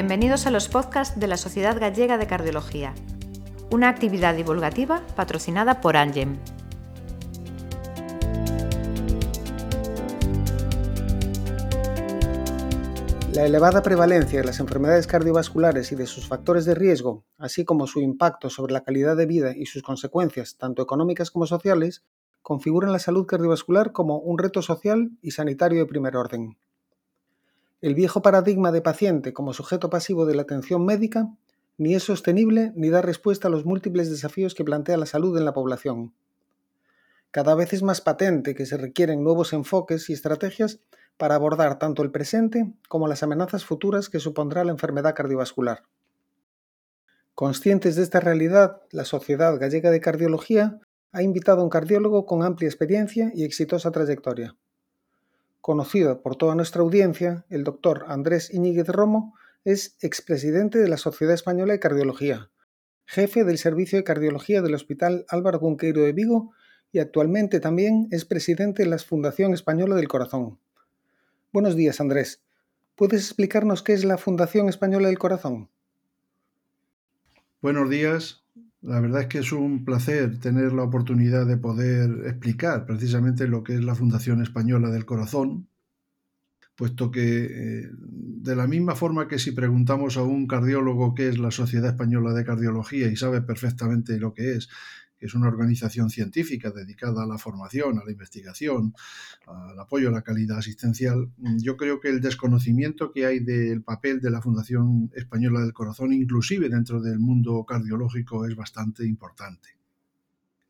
Bienvenidos a los podcasts de la Sociedad Gallega de Cardiología, una actividad divulgativa patrocinada por Angem. La elevada prevalencia de las enfermedades cardiovasculares y de sus factores de riesgo, así como su impacto sobre la calidad de vida y sus consecuencias, tanto económicas como sociales, configuran la salud cardiovascular como un reto social y sanitario de primer orden. El viejo paradigma de paciente como sujeto pasivo de la atención médica ni es sostenible ni da respuesta a los múltiples desafíos que plantea la salud en la población. Cada vez es más patente que se requieren nuevos enfoques y estrategias para abordar tanto el presente como las amenazas futuras que supondrá la enfermedad cardiovascular. Conscientes de esta realidad, la Sociedad Gallega de Cardiología ha invitado a un cardiólogo con amplia experiencia y exitosa trayectoria. Conocido por toda nuestra audiencia, el doctor Andrés Iñiguez Romo es expresidente de la Sociedad Española de Cardiología, jefe del Servicio de Cardiología del Hospital Álvaro Cunqueiro de Vigo y actualmente también es presidente de la Fundación Española del Corazón. Buenos días, Andrés. ¿Puedes explicarnos qué es la Fundación Española del Corazón? Buenos días. La verdad es que es un placer tener la oportunidad de poder explicar precisamente lo que es la Fundación Española del Corazón, puesto que eh, de la misma forma que si preguntamos a un cardiólogo qué es la Sociedad Española de Cardiología y sabe perfectamente lo que es, que es una organización científica dedicada a la formación, a la investigación, al apoyo a la calidad asistencial, yo creo que el desconocimiento que hay del papel de la Fundación Española del Corazón, inclusive dentro del mundo cardiológico, es bastante importante.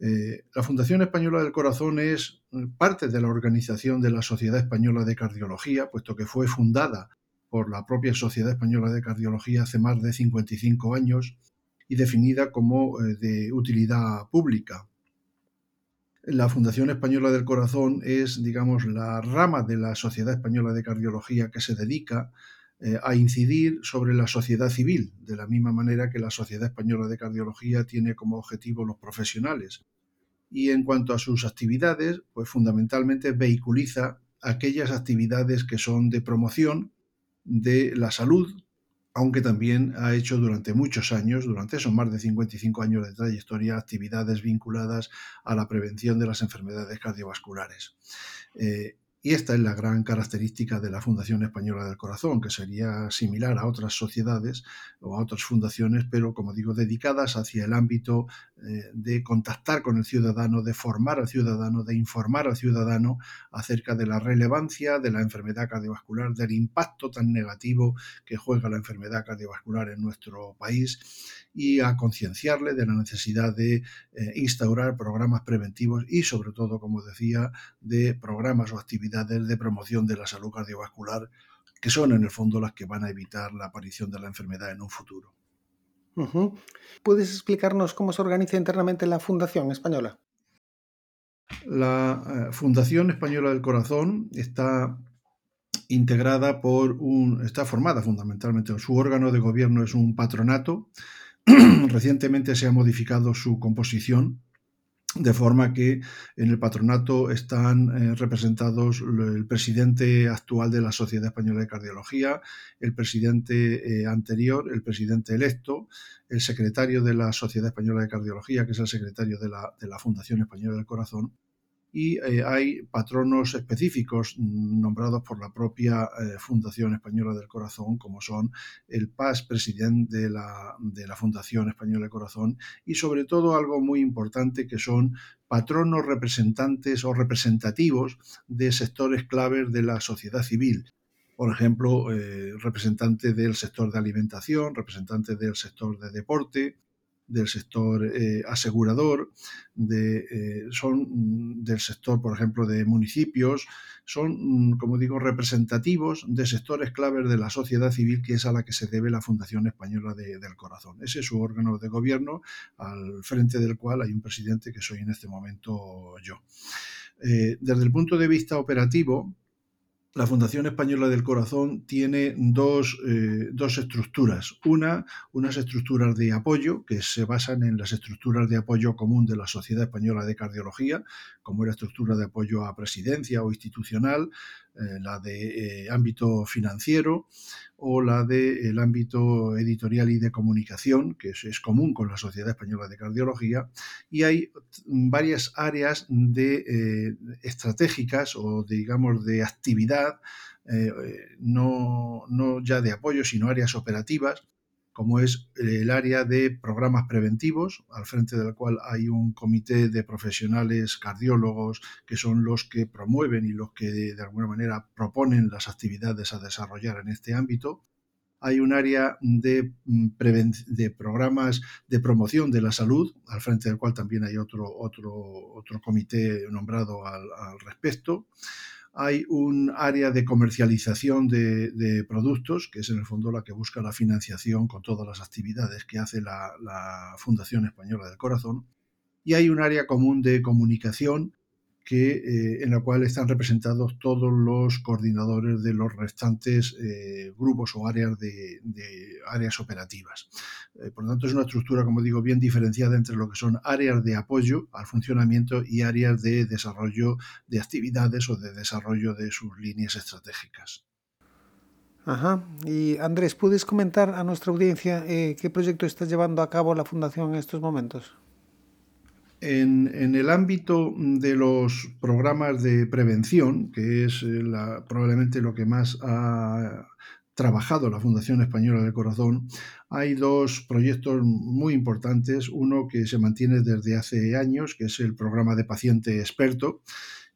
Eh, la Fundación Española del Corazón es parte de la organización de la Sociedad Española de Cardiología, puesto que fue fundada por la propia Sociedad Española de Cardiología hace más de 55 años y definida como eh, de utilidad pública. La Fundación Española del Corazón es, digamos, la rama de la Sociedad Española de Cardiología que se dedica eh, a incidir sobre la sociedad civil, de la misma manera que la Sociedad Española de Cardiología tiene como objetivo los profesionales. Y en cuanto a sus actividades, pues fundamentalmente vehiculiza aquellas actividades que son de promoción de la salud, aunque también ha hecho durante muchos años, durante esos más de 55 años de trayectoria, actividades vinculadas a la prevención de las enfermedades cardiovasculares. Eh, y esta es la gran característica de la Fundación Española del Corazón, que sería similar a otras sociedades o a otras fundaciones, pero como digo, dedicadas hacia el ámbito eh, de contactar con el ciudadano, de formar al ciudadano, de informar al ciudadano acerca de la relevancia de la enfermedad cardiovascular, del impacto tan negativo que juega la enfermedad cardiovascular en nuestro país y a concienciarle de la necesidad de eh, instaurar programas preventivos y sobre todo, como decía, de programas o actividades de promoción de la salud cardiovascular, que son en el fondo las que van a evitar la aparición de la enfermedad en un futuro. ¿Puedes explicarnos cómo se organiza internamente la Fundación Española? La eh, Fundación Española del Corazón está integrada por un, está formada fundamentalmente, su órgano de gobierno es un patronato. Recientemente se ha modificado su composición de forma que en el patronato están eh, representados el presidente actual de la Sociedad Española de Cardiología, el presidente eh, anterior, el presidente electo, el secretario de la Sociedad Española de Cardiología, que es el secretario de la, de la Fundación Española del Corazón, y eh, hay patronos específicos nombrados por la propia eh, Fundación Española del Corazón, como son el PAS, presidente de la, de la Fundación Española del Corazón, y sobre todo algo muy importante que son patronos representantes o representativos de sectores claves de la sociedad civil. Por ejemplo, eh, representante del sector de alimentación, representante del sector de deporte, del sector eh, asegurador, de, eh, son mm, del sector, por ejemplo, de municipios, son, mm, como digo, representativos de sectores claves de la sociedad civil, que es a la que se debe la Fundación Española del Corazón. Ese es su órgano de gobierno, al frente del cual hay un presidente que soy en este momento yo. Eh, desde el punto de vista operativo, la Fundación Española del Corazón tiene dos, eh, dos, estructuras. Una, unas estructuras de apoyo que se basan en las estructuras de apoyo común de la Sociedad Española de Cardiología, como la estructura de apoyo a presidencia o institucional, eh, la de eh, ámbito financiero o la del el ámbito editorial y de comunicación, que es, común con la Sociedad Española de Cardiología, y hay varias áreas de estratégicas o digamos de actividad, no, no ya de apoyo, sino áreas operativas como es eh, el área de programas preventivos, al frente del cual hay un comité de profesionales cardiólogos que son los que promueven y los que de alguna manera proponen las actividades a desarrollar en este ámbito. Hay un área de, mm, programas de promoción de la salud, al frente del cual también hay otro, otro, otro comité nombrado al respecto hay un área de comercialización de, productos, que es en el fondo la que busca la financiación con todas las actividades que hace la, Fundación Española del Corazón, y hay un área común de comunicación que, eh, en la cual están representados todos los coordinadores de los restantes eh, grupos o áreas de, áreas operativas. Eh, por lo tanto, es una estructura, como digo, bien diferenciada entre lo que son áreas de apoyo al funcionamiento y áreas de desarrollo de actividades o de desarrollo de sus líneas estratégicas. Ajá. Y Andrés, ¿puedes comentar a nuestra audiencia qué proyecto está llevando a cabo la Fundación en estos momentos? En, el ámbito de los programas de prevención, que es eh, probablemente lo que más ha trabajado la Fundación Española del Corazón, hay dos proyectos muy importantes. Uno que se mantiene desde hace años, que es el programa de paciente experto,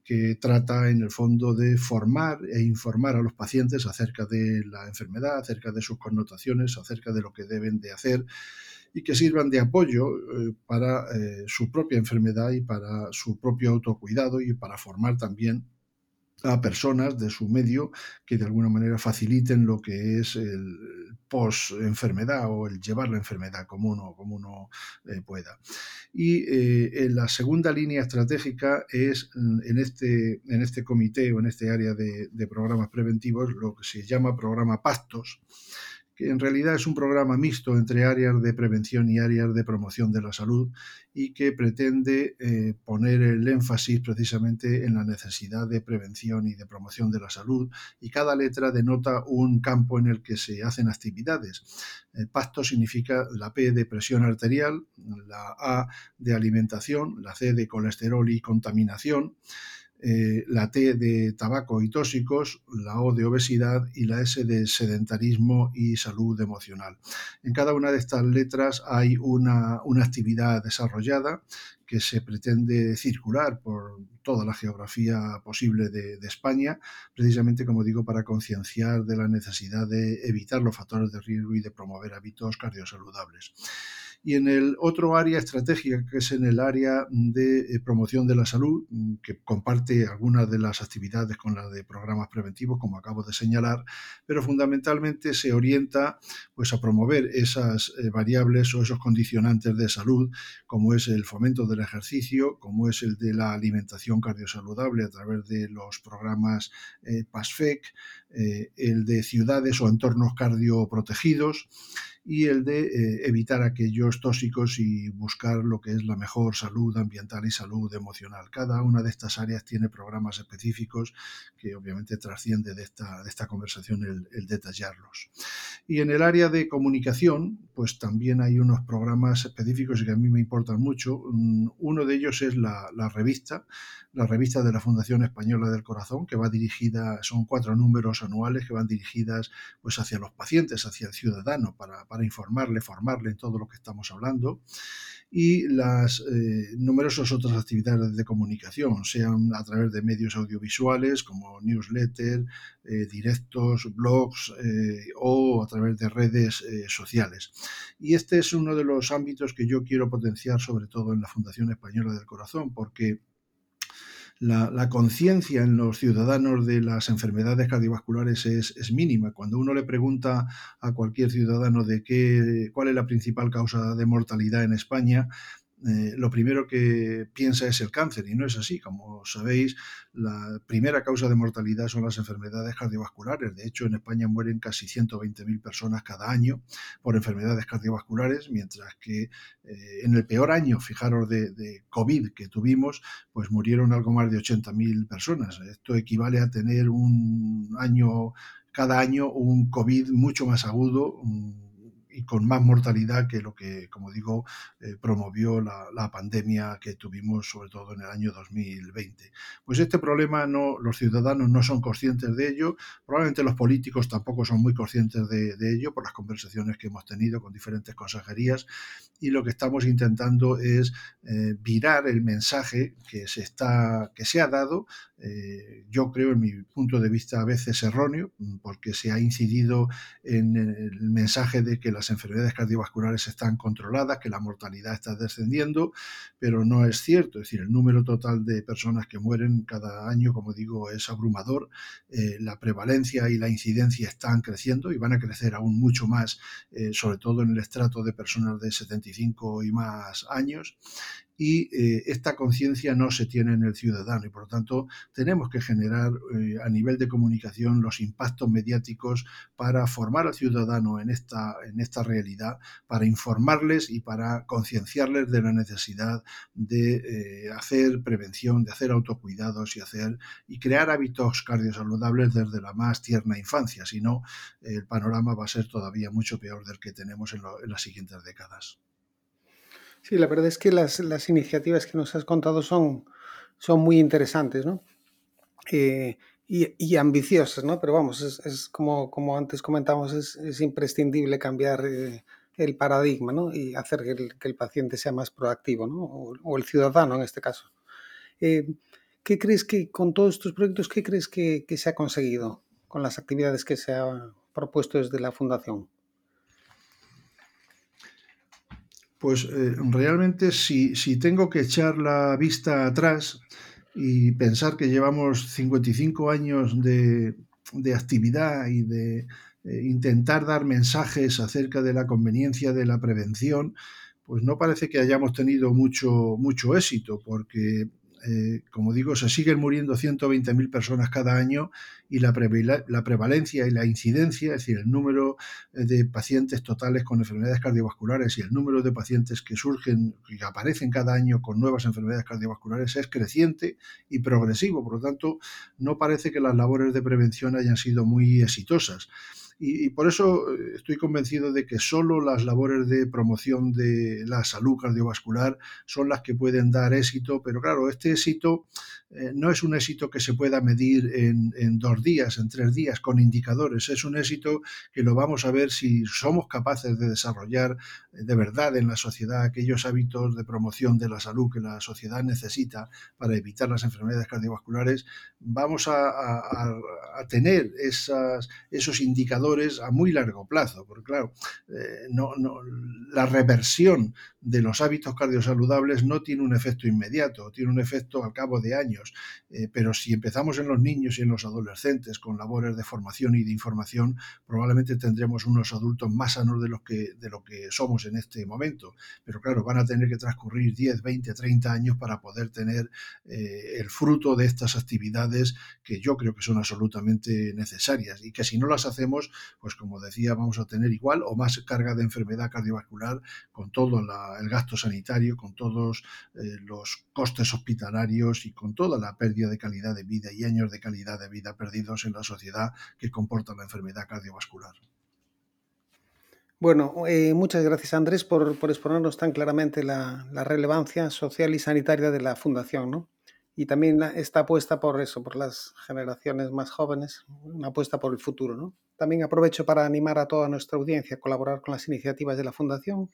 que trata en el fondo de formar e informar a los pacientes acerca de la enfermedad, acerca de sus connotaciones, acerca de lo que deben de hacer y que sirvan de apoyo eh, para eh, su propia enfermedad y para su propio autocuidado y para formar también a personas de su medio que de alguna manera faciliten lo que es el post-enfermedad o el llevar la enfermedad como uno, como uno eh, pueda. Y la segunda línea estratégica es mm, en este, en este comité o en este área de, de programas preventivos lo que se llama programa Pactos, en realidad es un programa mixto entre áreas de prevención y áreas de promoción de la salud y que pretende eh, poner el énfasis precisamente en la necesidad de prevención y de promoción de la salud y cada letra denota un campo en el que se hacen actividades. El pacto significa la P de presión arterial, la A de alimentación, la C de colesterol y contaminación, eh, la T de tabaco y tóxicos, la O de obesidad y la S de sedentarismo y salud emocional. En cada una de estas letras hay una, actividad desarrollada que se pretende circular por toda la geografía posible de, de España, precisamente, como digo, para concienciar de la necesidad de evitar los factores de riesgo y de promover hábitos cardiosaludables. Y en el otro área estratégica, que es en el área de eh, promoción de la salud, mm, que comparte algunas de las actividades con las de programas preventivos, como acabo de señalar, pero fundamentalmente se orienta pues, a promover esas eh, variables o esos condicionantes de salud, como es el fomento del ejercicio, como es el de la alimentación cardiosaludable a través de los programas eh, PASFEC, el de ciudades o entornos cardioprotegidos, y el de eh, evitar aquellos tóxicos y buscar lo que es la mejor salud ambiental y salud emocional. Cada una de estas áreas tiene programas específicos que obviamente trasciende de esta, de esta conversación el, detallarlos. Y en el área de comunicación, pues también hay unos programas específicos que a mí me importan mucho. Mm, uno de ellos es la, la revista, la revista de la Fundación Española del Corazón, que va dirigida, son cuatro números anuales que van dirigidas pues hacia los pacientes, hacia el ciudadano, para, para informarle, formarle en todo lo que estamos hablando y las eh, numerosas otras actividades de comunicación, sean a través de medios audiovisuales como newsletter, eh, directos, blogs eh, o a través de redes sociales. Y este es uno de los ámbitos que yo quiero potenciar sobre todo en la Fundación Española del Corazón, porque la, conciencia en los ciudadanos de las enfermedades cardiovasculares es, mínima. Cuando uno le pregunta a cualquier ciudadano de qué, cuál es la principal causa de mortalidad en España, eh, lo primero que piensa es el cáncer y no es así. Como sabéis, la primera causa de mortalidad son las enfermedades cardiovasculares. De hecho, en España mueren casi 120.000 personas cada año por enfermedades cardiovasculares, mientras que eh, en el peor año, fijaros, de, de, COVID que tuvimos, pues murieron algo más de 80.000 personas. Esto equivale a tener un año cada año un COVID mucho más agudo, y con más mortalidad que lo que, como digo, eh, promovió la, pandemia que tuvimos sobre todo en el año 2020. Pues este problema no, los ciudadanos no son conscientes de ello, probablemente los políticos tampoco son muy conscientes de, ello por las conversaciones que hemos tenido con diferentes consejerías y lo que estamos intentando es eh, virar el mensaje que se, está, que se ha dado, eh, yo creo en mi punto de vista a veces erróneo, porque se ha incidido en el mensaje de que la las enfermedades cardiovasculares están controladas, que la mortalidad está descendiendo, pero no es cierto. Es decir, el número total de personas que mueren cada año, como digo, es abrumador. Eh, la prevalencia y la incidencia están creciendo y van a crecer aún mucho más, eh, sobre todo en el estrato de personas de 75 y más años y eh, esta conciencia no se tiene en el ciudadano y por lo tanto tenemos que generar eh, a nivel de comunicación los impactos mediáticos para formar al ciudadano en esta, en esta realidad, para informarles y para concienciarles de la necesidad de eh, hacer prevención, de hacer autocuidados y hacer y crear hábitos cardiosaludables desde la más tierna infancia, si no el panorama va a ser todavía mucho peor del que tenemos en las siguientes décadas. Sí, la verdad es que las, las iniciativas que nos has contado son, son muy interesantes, ¿no? Eh, y, y, ambiciosas, ¿no? Pero vamos, es, es como, como antes comentamos, es, es imprescindible cambiar eh, el paradigma, ¿no? Y hacer que el, que el, paciente sea más proactivo, ¿no? O, o el ciudadano en este caso. Eh, ¿Qué crees que con todos estos proyectos, qué crees que, que se ha conseguido con las actividades que se ha propuesto desde la Fundación? Pues eh, realmente si, si, tengo que echar la vista atrás y pensar que llevamos 55 años de, de actividad y de eh, intentar dar mensajes acerca de la conveniencia de la prevención, pues no parece que hayamos tenido mucho, mucho éxito, porque eh, como digo, se siguen muriendo 120.000 personas cada año y la, prevalencia y la incidencia, es decir, el número eh, de pacientes totales con enfermedades cardiovasculares y el número de pacientes que surgen y aparecen cada año con nuevas enfermedades cardiovasculares es creciente y progresivo. Por lo tanto, no parece que las labores de prevención hayan sido muy exitosas. Y, por eso eh, estoy convencido de que solo las labores de promoción de la salud cardiovascular son las que pueden dar éxito, pero claro, este éxito eh, no es un éxito que se pueda medir en, dos días, en tres días, con indicadores, es un éxito que lo vamos a ver si somos capaces de desarrollar eh, de verdad en la sociedad aquellos hábitos de promoción de la salud que la sociedad necesita para evitar las enfermedades cardiovasculares, vamos a, tener esos indicadores a muy largo plazo, porque claro, eh, no, no, la reversión de los hábitos cardiosaludables no tiene un efecto inmediato, tiene un efecto al cabo de años, eh, pero si empezamos en los niños y en los adolescentes con labores de formación y de información, probablemente tendremos unos adultos más sanos de, los que, de lo que somos en este momento, pero claro, van a tener que transcurrir 10, 20, 30 años para poder tener eh, el fruto de estas actividades que yo creo que son absolutamente necesarias y que si no las hacemos, pues como decía, vamos a tener igual o más carga de enfermedad cardiovascular con todo el gasto sanitario, con todos eh, los costes hospitalarios y con toda la pérdida de calidad de vida y años de calidad de vida perdidos en la sociedad que comporta la enfermedad cardiovascular. Bueno, eh, muchas gracias Andrés por, exponernos tan claramente la, la, relevancia social y sanitaria de la Fundación, ¿no? Y también esta apuesta por eso, por las generaciones más jóvenes, una apuesta por el futuro, ¿no? También aprovecho para animar a toda nuestra audiencia a colaborar con las iniciativas de la Fundación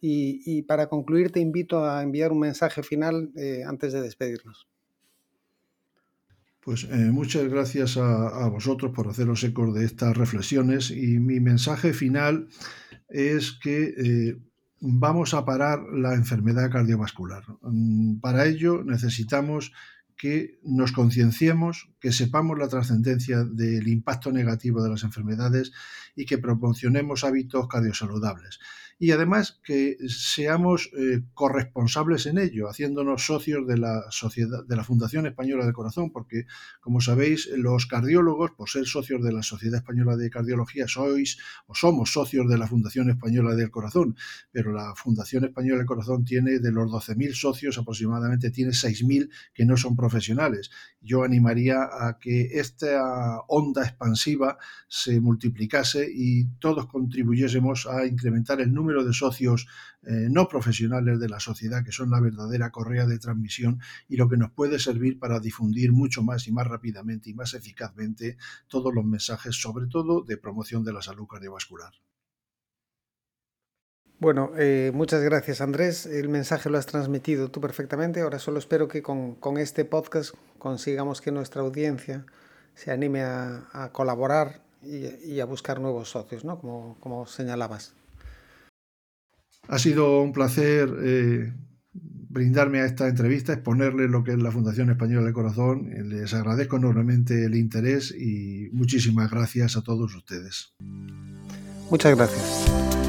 y, para concluir te invito a enviar un mensaje final eh, antes de despedirnos. Pues eh, muchas gracias a, vosotros por haceros ecos de estas reflexiones y mi mensaje final es que eh, vamos a parar la enfermedad cardiovascular. Mm, para ello necesitamos que nos concienciemos, que sepamos la trascendencia del impacto negativo de las enfermedades y que proporcionemos hábitos cardiosaludables. Y además que seamos eh, corresponsables en ello, haciéndonos socios de la sociedad, de la Fundación Española del Corazón, porque como sabéis, los cardiólogos, por ser socios de la Sociedad Española de Cardiología, sois o somos socios de la Fundación Española del Corazón, pero la Fundación Española del Corazón tiene de los 12.000 socios aproximadamente tiene 6.000 que no son profesionales. Yo animaría a que esta onda expansiva se multiplicase y todos contribuyésemos a incrementar el número de socios eh, no profesionales de la sociedad, que son la verdadera correa de transmisión y lo que nos puede servir para difundir mucho más y más rápidamente y más eficazmente todos los mensajes, sobre todo de promoción de la salud cardiovascular. Bueno, eh, muchas gracias Andrés. El mensaje lo has transmitido tú perfectamente. Ahora solo espero que con, este podcast consigamos que nuestra audiencia se anime a, colaborar y, a buscar nuevos socios, ¿no? Como, como señalabas. Ha sido un placer eh, brindarme a esta entrevista, exponerle lo que es la Fundación Española del Corazón. Les agradezco enormemente el interés y muchísimas gracias a todos ustedes. Muchas gracias.